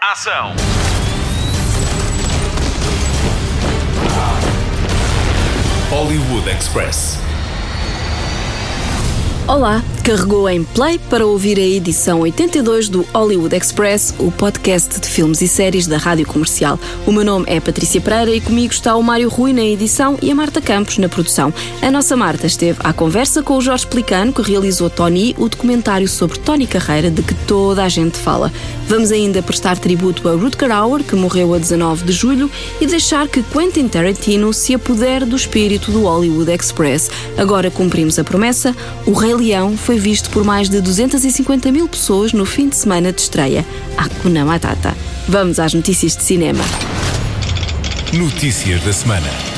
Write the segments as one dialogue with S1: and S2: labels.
S1: Ação.
S2: Hollywood Express.
S3: Olá, carregou em play para ouvir a edição 82 do Hollywood Express, o podcast de filmes e séries da Rádio Comercial. O meu nome é Patrícia Pereira e comigo está o Mário Rui na edição e a Marta Campos na produção. A nossa Marta esteve à conversa com o Jorge Plicano, que realizou Tony, o documentário sobre Tony Carreira de que toda a gente fala. Vamos ainda prestar tributo a Rutger Hauer, que morreu a 19 de julho, e deixar que Quentin Tarantino se apodere do espírito do Hollywood Express. Agora cumprimos a promessa, o Rei Leão foi visto por mais de 250 mil pessoas no fim de semana de estreia. Hakuna Matata. Vamos às notícias de cinema.
S2: Notícias da semana.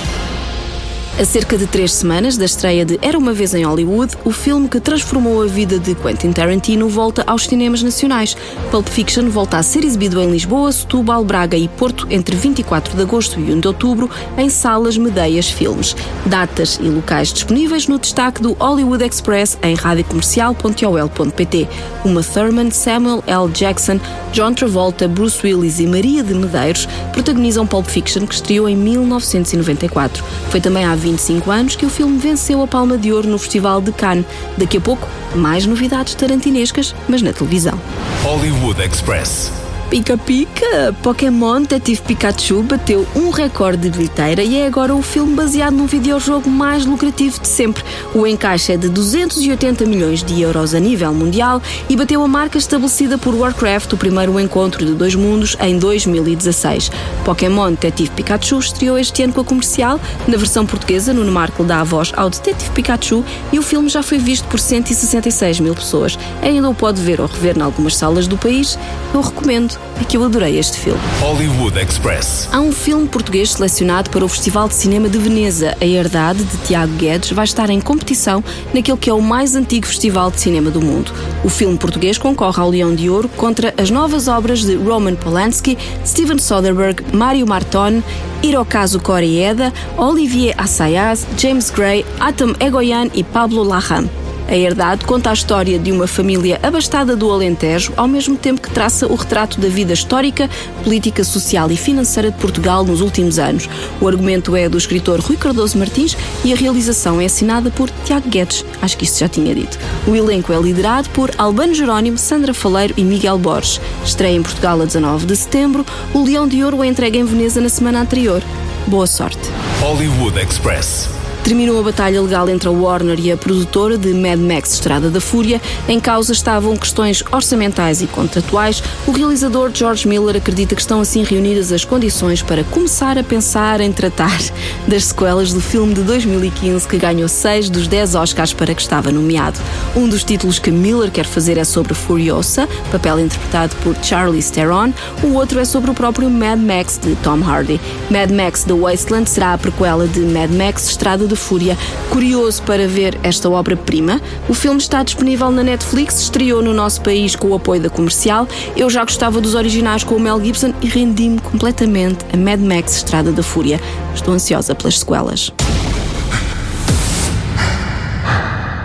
S3: A cerca de três semanas da estreia de Era uma Vez em Hollywood, o filme que transformou a vida de Quentin Tarantino volta aos cinemas nacionais. Pulp Fiction volta a ser exibido em Lisboa, Setúbal, Braga e Porto entre 24 de agosto e 1 de outubro em salas Medeias Filmes. Datas e locais disponíveis no destaque do Hollywood Express em radiocomercial.ol.pt. Uma Thurman, Samuel L. Jackson, John Travolta, Bruce Willis e Maria de Medeiros protagonizam Pulp Fiction, que estreou em 1994. Foi também há 25 anos que o filme venceu a Palma de Ouro no Festival de Cannes. Daqui a pouco, mais novidades tarantinescas, mas na televisão.
S2: Hollywood Express.
S3: Pica Pica! Pokémon Detetive Pikachu bateu um recorde de bilheteira e é agora o filme baseado num videojogo mais lucrativo de sempre. O encaixe é de 280 milhões de euros a nível mundial e bateu a marca estabelecida por Warcraft, o primeiro encontro de dois mundos, em 2016. Pokémon Detetive Pikachu estreou este ano com a comercial. Na versão portuguesa, Nuno Marco dá a voz ao Detetive Pikachu e o filme já foi visto por 166 mil pessoas. Ainda o pode ver ou rever em algumas salas do país. Eu recomendo é que eu adorei este filme.
S2: Hollywood Express.
S3: Há um filme português selecionado para o Festival de Cinema de Veneza. A Herdade, de Tiago Guedes, vai estar em competição naquele que é o mais antigo festival de cinema do mundo. O filme português concorre ao Leão de Ouro contra as novas obras de Roman Polanski, Steven Soderbergh, Mário Martone, Hirokazu Koreeda, Olivier Assayas, James Gray, Atom Egoyan e Pablo Larraín. A Herdade conta a história de uma família abastada do Alentejo, ao mesmo tempo que traça o retrato da vida histórica, política, social e financeira de Portugal nos últimos anos. O argumento é do escritor Rui Cardoso Martins e a realização é assinada por Tiago Guedes. Acho que isso já tinha dito. O elenco é liderado por Albano Jerónimo, Sandra Faleiro e Miguel Borges. Estreia em Portugal a 19 de setembro. O Leão de Ouro é entregue em Veneza na semana anterior. Boa sorte.
S2: Hollywood Express.
S3: Terminou a batalha legal entre a Warner e a produtora de Mad Max Estrada da Fúria. Em causa estavam questões orçamentais e contratuais. O realizador George Miller acredita que estão assim reunidas as condições para começar a pensar em tratar das sequelas do filme de 2015 que ganhou 6 dos 10 Oscars para que estava nomeado. Um dos títulos que Miller quer fazer é sobre Furiosa, papel interpretado por Charlize Theron. O outro é sobre o próprio Mad Max de Tom Hardy. Mad Max The Wasteland será a prequela de Mad Max Estrada da Fúria. Curioso para ver esta obra-prima, o filme está disponível na Netflix, estreou no nosso país com o apoio da comercial. Eu já gostava dos originais com o Mel Gibson e rendi-me completamente a Mad Max Estrada da Fúria. Estou ansiosa pelas sequelas.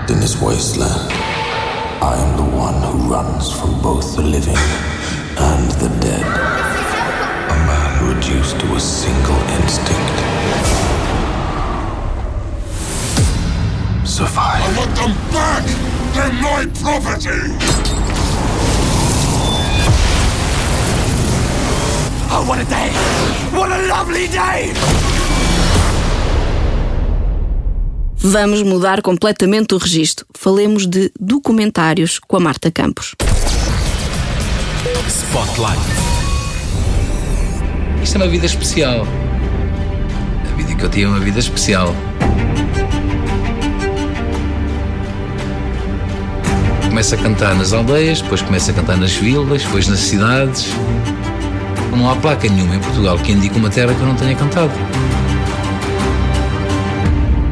S4: In this wasteland, I am the one who runs from both the living and the dead.
S5: I want them back! They're my property!
S6: Oh, what a day! What a lovely day!
S3: Vamos mudar completamente o registro. Falemos de documentários com a Marta Campos.
S2: Spotlight.
S7: Isto é uma vida especial. A vida que eu tinha é uma vida especial. Começo a cantar nas aldeias, depois começo a cantar nas vilas, depois nas cidades. Não há placa nenhuma em Portugal que indique uma terra que eu não tenha cantado.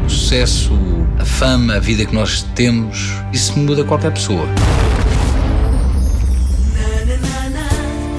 S7: O sucesso, a fama, a vida que nós temos, isso muda qualquer pessoa.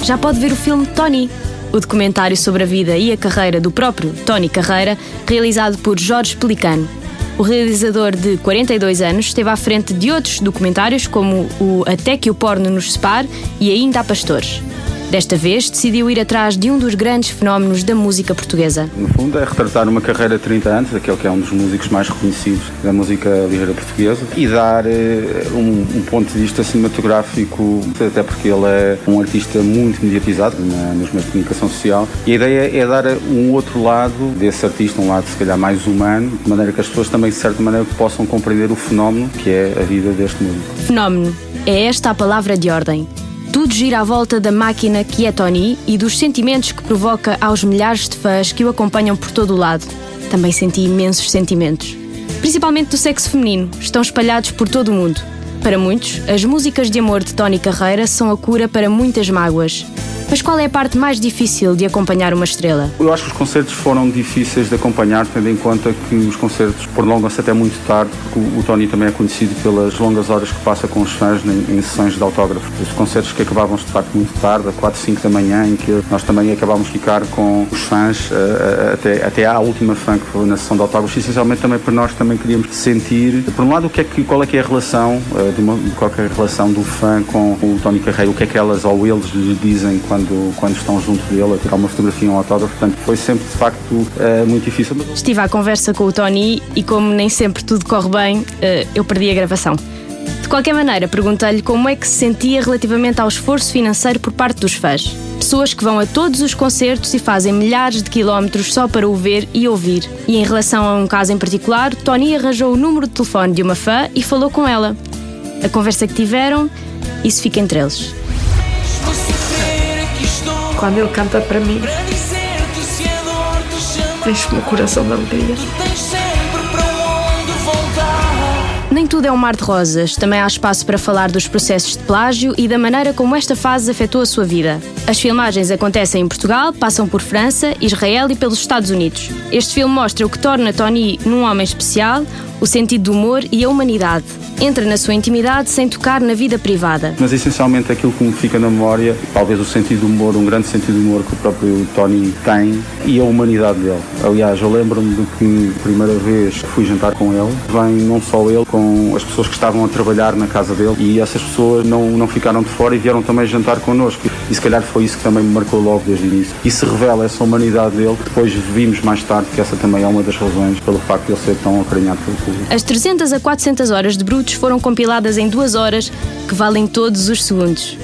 S3: Já pode ver o filme Tony, o documentário sobre a vida e a carreira do próprio Tony Carreira, realizado por Jorge Pelicano. O realizador de 42 anos esteve à frente de outros documentários como o Até que o Porno nos separe e Ainda há Pastores. Desta vez, decidiu ir atrás de um dos grandes fenómenos da música portuguesa.
S8: No fundo, é retratar uma carreira de 30 anos, daquele que é um dos músicos mais reconhecidos da música ligeira portuguesa, e dar eh, um, um, ponto de vista cinematográfico, até porque ele é um artista muito mediatizado na, nos meios de comunicação social, e a ideia é dar um outro lado desse artista, um lado se calhar mais humano, de maneira que as pessoas também, de certa maneira, possam compreender o fenómeno que é a vida deste músico.
S3: Fenómeno. É esta a palavra de ordem. Tudo gira à volta da máquina que é Tony e dos sentimentos que provoca aos milhares de fãs que o acompanham por todo o lado. Também senti imensos sentimentos. Principalmente do sexo feminino, estão espalhados por todo o mundo. Para muitos, as músicas de amor de Tony Carreira são a cura para muitas mágoas. Mas qual é a parte mais difícil de acompanhar uma estrela?
S8: Eu acho que os concertos foram difíceis de acompanhar, tendo em conta que os concertos prolongam-se até muito tarde, porque o Tony também é conhecido pelas longas horas que passa com os fãs em, em sessões de autógrafos. Os concertos que acabavam-se de facto muito tarde, a 4, 5 da manhã, em que nós também acabávamos de ficar com os fãs uh, até, até à última fã que foi na sessão de autógrafos, essencialmente também para nós também queríamos sentir, por um lado, o que é que, qual é que é a relação, uh, de, uma, qualquer relação do fã com o Tony Carreiro, o que é que elas ou eles lhe dizem quando quando, quando estão junto dele a tirar uma fotografia, um autógrafo. Portanto, foi sempre de facto uh, muito difícil.
S3: Estive à conversa com o Tony e, como nem sempre tudo corre bem, uh, eu perdi a gravação. De qualquer maneira, perguntei-lhe como é que se sentia relativamente ao esforço financeiro por parte dos fãs. Pessoas que vão a todos os concertos e fazem milhares de quilómetros só para o ver e ouvir. E em relação a um caso em particular, Tony arranjou o número de telefone de uma fã e falou com ela. A conversa que tiveram, isso fica entre eles.
S9: Quando ele canta para mim, enche-me o coração de alegria.
S3: Nem tudo é um mar de rosas. Também há espaço para falar dos processos de plágio e da maneira como esta fase afetou a sua vida. As filmagens acontecem em Portugal, passam por França, Israel e pelos Estados Unidos. Este filme mostra o que torna Tony num homem especial, o sentido do humor e a humanidade entra na sua intimidade sem tocar na vida privada.
S8: Mas essencialmente aquilo que me fica na memória, talvez o sentido do humor, um grande sentido do humor que o próprio Tony tem e a humanidade dele. Aliás, eu lembro-me de que a primeira vez que fui jantar com ele, vem não só ele, com as pessoas que estavam a trabalhar na casa dele e essas pessoas não, não ficaram de fora e vieram também jantar connosco. E se calhar foi isso que também me marcou logo desde o início. E se revela essa humanidade dele, que depois vimos mais tarde que essa também é uma das razões pelo facto de ele ser tão acarinhado pelo.
S3: As 300 a 400 horas de Brutos foram compiladas em duas horas, que valem todos os segundos.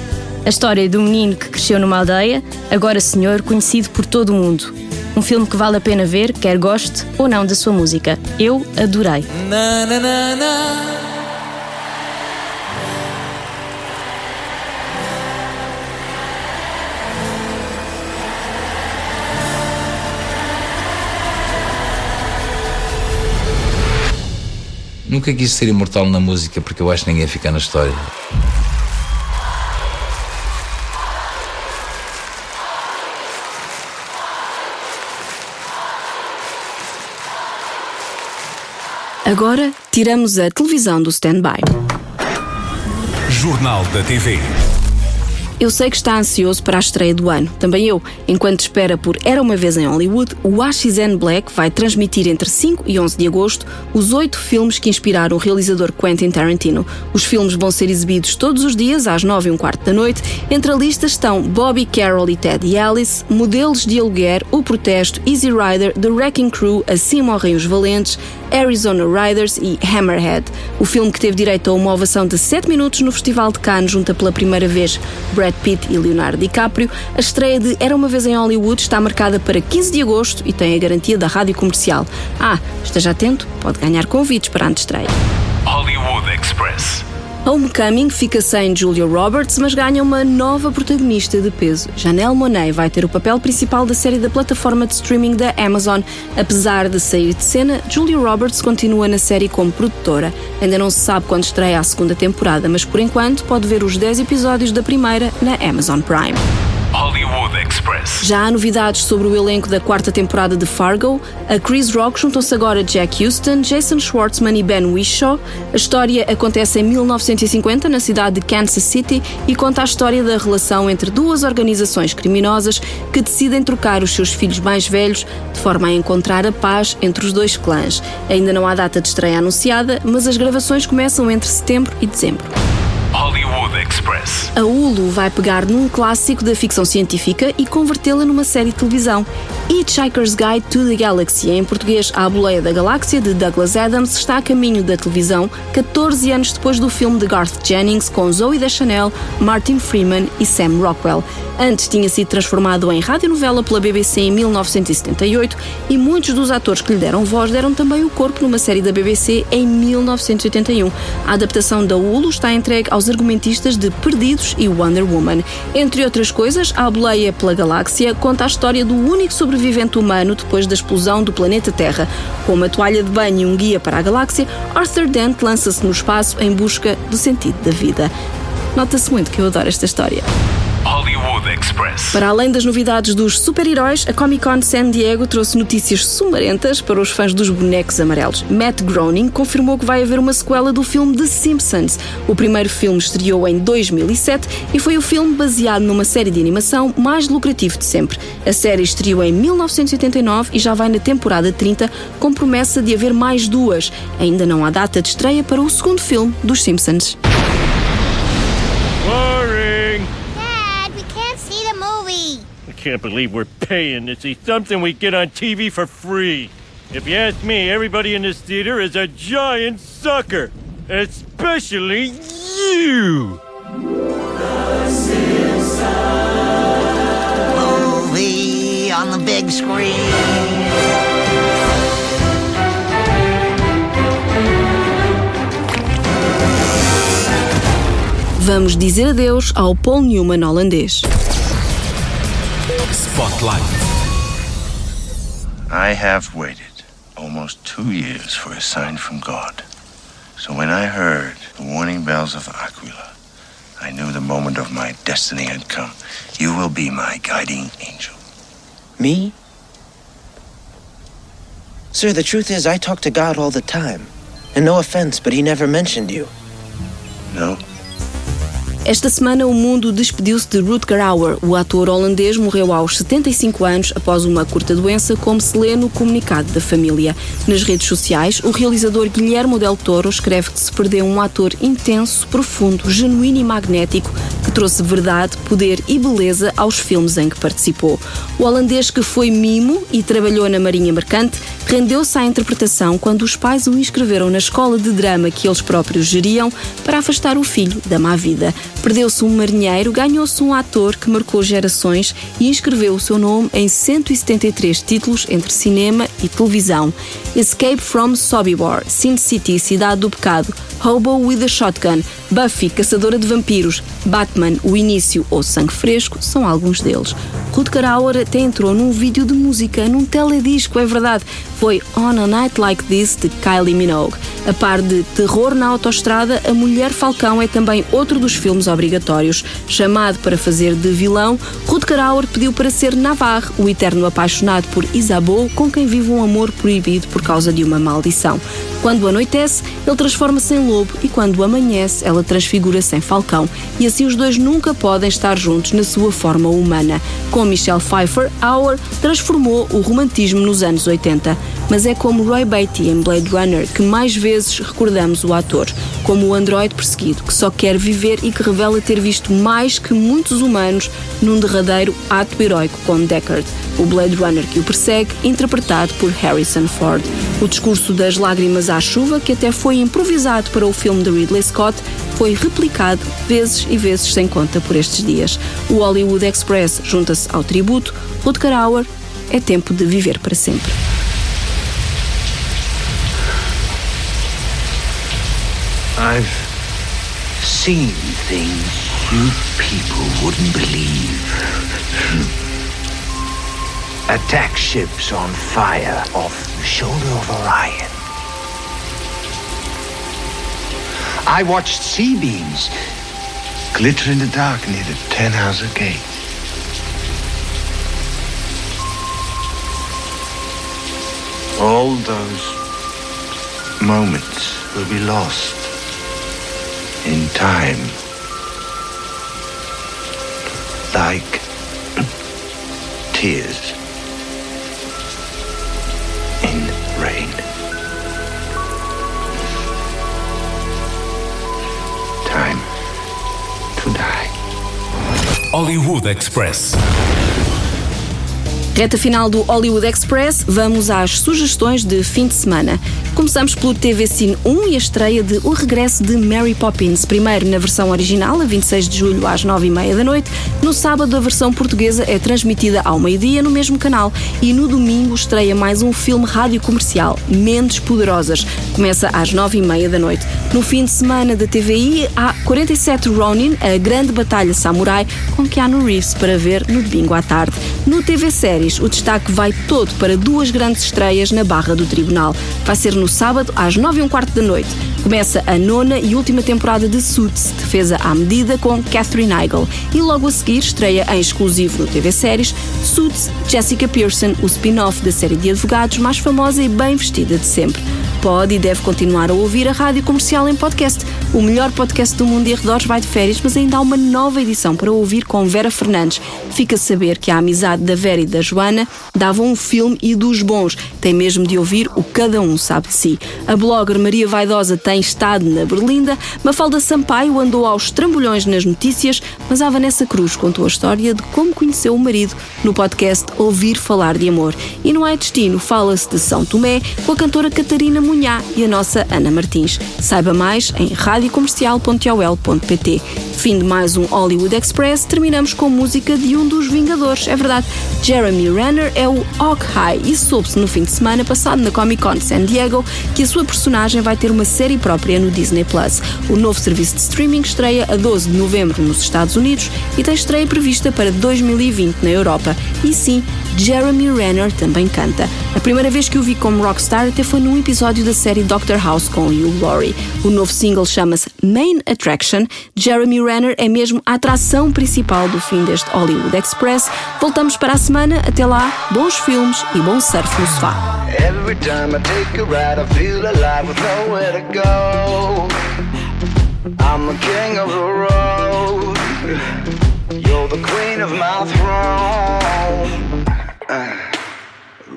S3: A história do menino que cresceu numa aldeia, agora senhor, conhecido por todo o mundo. Um filme que vale a pena ver, quer goste ou não da sua música. Eu adorei. Na, na, na,
S7: Nunca quis ser imortal na música porque eu acho que ninguém fica na história.
S3: Agora tiramos a televisão do stand-by.
S2: Jornal da TV.
S3: Eu sei que está ansioso para a estreia do ano. Também eu. Enquanto espera por Era uma Vez em Hollywood, o AXN Black vai transmitir entre 5 e 11 de agosto os oito filmes que inspiraram o realizador Quentin Tarantino. Os filmes vão ser exibidos todos os dias às 9 e um quarto da noite. Entre a lista estão Bobby Carroll e Ted e Alice, Modelos de Aluguer, O Protesto, Easy Rider, The Wrecking Crew, Assim Morrem os Valentes, Arizona Riders e Hammerhead. O filme que teve direito a uma ovação de 7 minutos no Festival de Cannes junta pela primeira vez Brad Pitt e Leonardo DiCaprio, a estreia de Era uma vez em Hollywood está marcada para 15 de agosto e tem a garantia da rádio comercial. Ah, esteja atento, pode ganhar convites para a antestreia.
S2: Hollywood Express.
S3: Homecoming fica sem Julia Roberts, mas ganha uma nova protagonista de peso. Janelle Monáe vai ter o papel principal da série da plataforma de streaming da Amazon. Apesar de sair de cena, Julia Roberts continua na série como produtora. Ainda não se sabe quando estreia a segunda temporada, mas por enquanto pode ver os 10 episódios da primeira na Amazon Prime.
S2: Hollywood Express.
S3: Já há novidades sobre o elenco da quarta temporada de Fargo. A Chris Rock juntou-se agora a Jack Houston, Jason Schwartzman e Ben Whishaw. A história acontece em 1950 na cidade de Kansas City e conta a história da relação entre duas organizações criminosas que decidem trocar os seus filhos mais velhos de forma a encontrar a paz entre os dois clãs. Ainda não há data de estreia anunciada, mas as gravações começam entre setembro e dezembro.
S2: Hollywood Express.
S3: A Hulu vai pegar num clássico da ficção científica e convertê-la numa série de televisão. Hitchhiker's Guide to the Galaxy, em português A Boleia da Galáxia, de Douglas Adams, está a caminho da televisão 14 anos depois do filme de Garth Jennings com Zoe Deschanel, Martin Freeman e Sam Rockwell. Antes tinha sido transformado em radionovela pela BBC em 1978 e muitos dos atores que lhe deram voz deram também o corpo numa série da BBC em 1981. A adaptação da Hulu está entregue aos argumentistas de Perdidos e Wonder Woman. Entre outras coisas, A Boleia pela Galáxia conta a história do único sobrevivente humano depois da explosão do planeta Terra. Com uma toalha de banho e um guia para a galáxia, Arthur Dent lança-se no espaço em busca do sentido da vida. Nota-se muito que eu adoro esta história.
S2: Hollywood Express.
S3: Para além das novidades dos super-heróis, a Comic Con San Diego trouxe notícias sumarentas para os fãs dos bonecos amarelos. Matt Groening confirmou que vai haver uma sequela do filme The Simpsons. O primeiro filme estreou em 2007 e foi o filme baseado numa série de animação mais lucrativo de sempre. A série estreou em 1989 e já vai na temporada 30, com promessa de haver mais duas. Ainda não há data de estreia para o segundo filme dos Simpsons.
S10: Can't
S11: believe we're paying to see something we get on TV for free. If you ask me, everybody in this theater is a giant sucker. Especially you!
S10: Movie on the big screen.
S3: Vamos dizer adeus ao Paul Newman holandês.
S2: Spotlight.
S12: I have waited almost two years for a sign from God. So when I heard the warning bells of Aquila, I knew the moment of my destiny had come. You will be my guiding angel.
S13: Me? Sir, the truth is, I talk to God all the time. And no offense, but he never mentioned you.
S12: No?
S3: Esta semana, o mundo despediu-se de Rutger Hauer. O ator holandês morreu aos 75 anos após uma curta doença, como se lê no comunicado da família. Nas redes sociais, o realizador Guilherme Del Toro escreve que se perdeu um ator intenso, profundo, genuíno e magnético que trouxe verdade, poder e beleza aos filmes em que participou. O holandês que foi mimo e trabalhou na Marinha Mercante rendeu-se à interpretação quando os pais o inscreveram na escola de drama que eles próprios geriam para afastar o filho da má vida. Perdeu-se um marinheiro, ganhou-se um ator que marcou gerações e inscreveu o seu nome em 173 títulos entre cinema e televisão. Escape from Sobibor, Sin City, Cidade do Pecado, Hobo with a Shotgun, Buffy, Caçadora de Vampiros, Batman, O Início ou Sangue Fresco são alguns deles. Rutger Hauer até entrou num vídeo de música, num teledisco, é verdade. Foi On a Night Like This de Kylie Minogue. A par de Terror na Autostrada, A Mulher Falcão é também outro dos filmes obrigatórios. Chamado para fazer de vilão, Rutger Hauer pediu para ser Navarre, o eterno apaixonado por Isabeau, com quem vive um amor proibido por causa de uma maldição. Quando anoitece, ele transforma-se em lobo e quando amanhece, ela transfigura-se em falcão. E assim os dois nunca podem estar juntos na sua forma humana. Com Michelle Pfeiffer, Hauer transformou o romantismo nos anos 80. Mas é como Roy Beatty em Blade Runner que mais vezes recordamos o ator, como o androide perseguido que só quer viver e que revela ter visto mais que muitos humanos num derradeiro ato heróico com Deckard, o Blade Runner que o persegue, interpretado por Harrison Ford. O discurso das lágrimas à chuva, que até foi improvisado para o filme de Ridley Scott, foi replicado vezes e vezes sem conta por estes dias. O Hollywood Express junta-se ao tributo. Rutger Hauer é tempo de viver para sempre.
S4: I've seen things you people wouldn't believe. Attack ships on fire off the shoulder of Orion. I watched sea beams glitter in the dark near the Tannhauser Gate.
S12: All those moments will be lost in time. Like tears in rain. Time to die.
S2: Hollywood Express.
S3: Reta final do Hollywood Express, vamos às sugestões de fim de semana. Começamos pelo TV Cine 1 e a estreia de O Regresso de Mary Poppins, primeiro na versão original, a 26 de julho às 9h30 da noite. No sábado, a versão portuguesa é transmitida ao meio-dia no mesmo canal e no domingo estreia mais um filme rádio comercial, Mentes Poderosas. Começa às 9h30 da noite. No fim de semana da TVI há 47 Ronin, a grande batalha samurai, com Keanu Reeves para ver no domingo à tarde. No TV Séries, o destaque vai todo para duas grandes estreias na Barra do Tribunal. Vai ser no sábado, às 9 e um quarto da noite. Começa a nona e última temporada de Suits, defesa à medida com Catherine Heigl. E logo a seguir estreia em exclusivo no TV Séries Suits Jessica Pearson, o spin-off da série de advogados mais famosa e bem vestida de sempre. Pode e deve continuar a ouvir a rádio comercial em podcast. O melhor podcast do mundo e arredores vai de férias, mas ainda há uma nova edição para ouvir com Vera Fernandes. Fica a saber que a amizade da Vera e da Joana davam um filme e dos bons. Tem mesmo de ouvir o Cada Um Sabe de Si. A blogger Maria Vaidosa tem estado na Berlinda, Mafalda Sampaio andou aos trambolhões nas notícias, mas a Vanessa Cruz contou a história de como conheceu o marido no podcast Ouvir Falar de Amor. E no Ai Destino fala-se de São Tomé com a cantora Catarina Munhá e a nossa Ana Martins. Saiba mais em radiocomercial.ol.pt. Fim de mais um Hollywood Express, terminamos com música de um dos Vingadores. É verdade, Jeremy Renner é o Hawkeye e soube-se no fim de semana passado na Comic Con San Diego que a sua personagem vai ter uma série própria no Disney Plus. O novo serviço de streaming estreia a 12 de novembro nos Estados Unidos e tem estreia prevista para 2020 na Europa. E sim, Jeremy Renner também canta. A primeira vez que o vi como rockstar até foi num episódio da série Doctor House com Hugh Laurie. O novo single chama-se Main Attraction. Jeremy Renner é mesmo a atração principal do fim deste Hollywood Express. Voltamos para a semana. Até lá, bons filmes e bom surf no sofá.
S14: Every time I take a ride, I feel alive with nowhere to go. I'm the king of the road. You're the queen of my throne. Uh,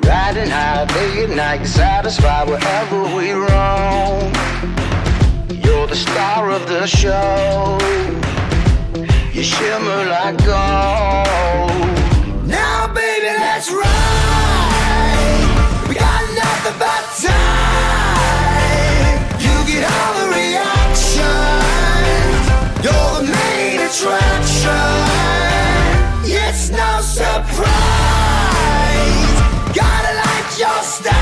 S14: riding high day and night, satisfied wherever we roam. You're the star of the show. You shimmer like gold. Now, baby, let's ride. We got nothing but time. You get all the reactions. You're the main attraction. It's no surprise. Gotta like your style.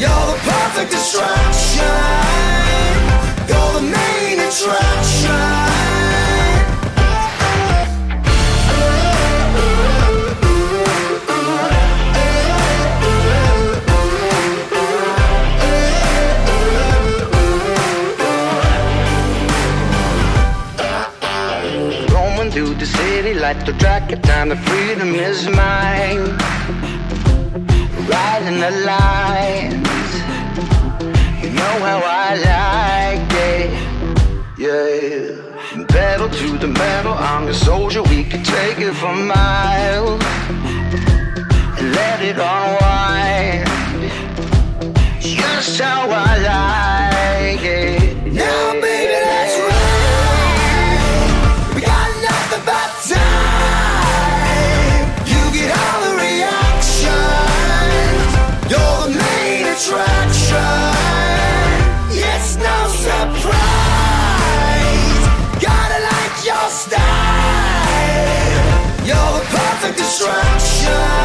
S14: You're the perfect distraction. You're the main attraction. Like the track of time, the freedom is mine. Riding the lines, you know how I like it, yeah. Pedal to the metal, I'm a soldier, we could take it for miles and let it unwind. Just how I like it. Distraction.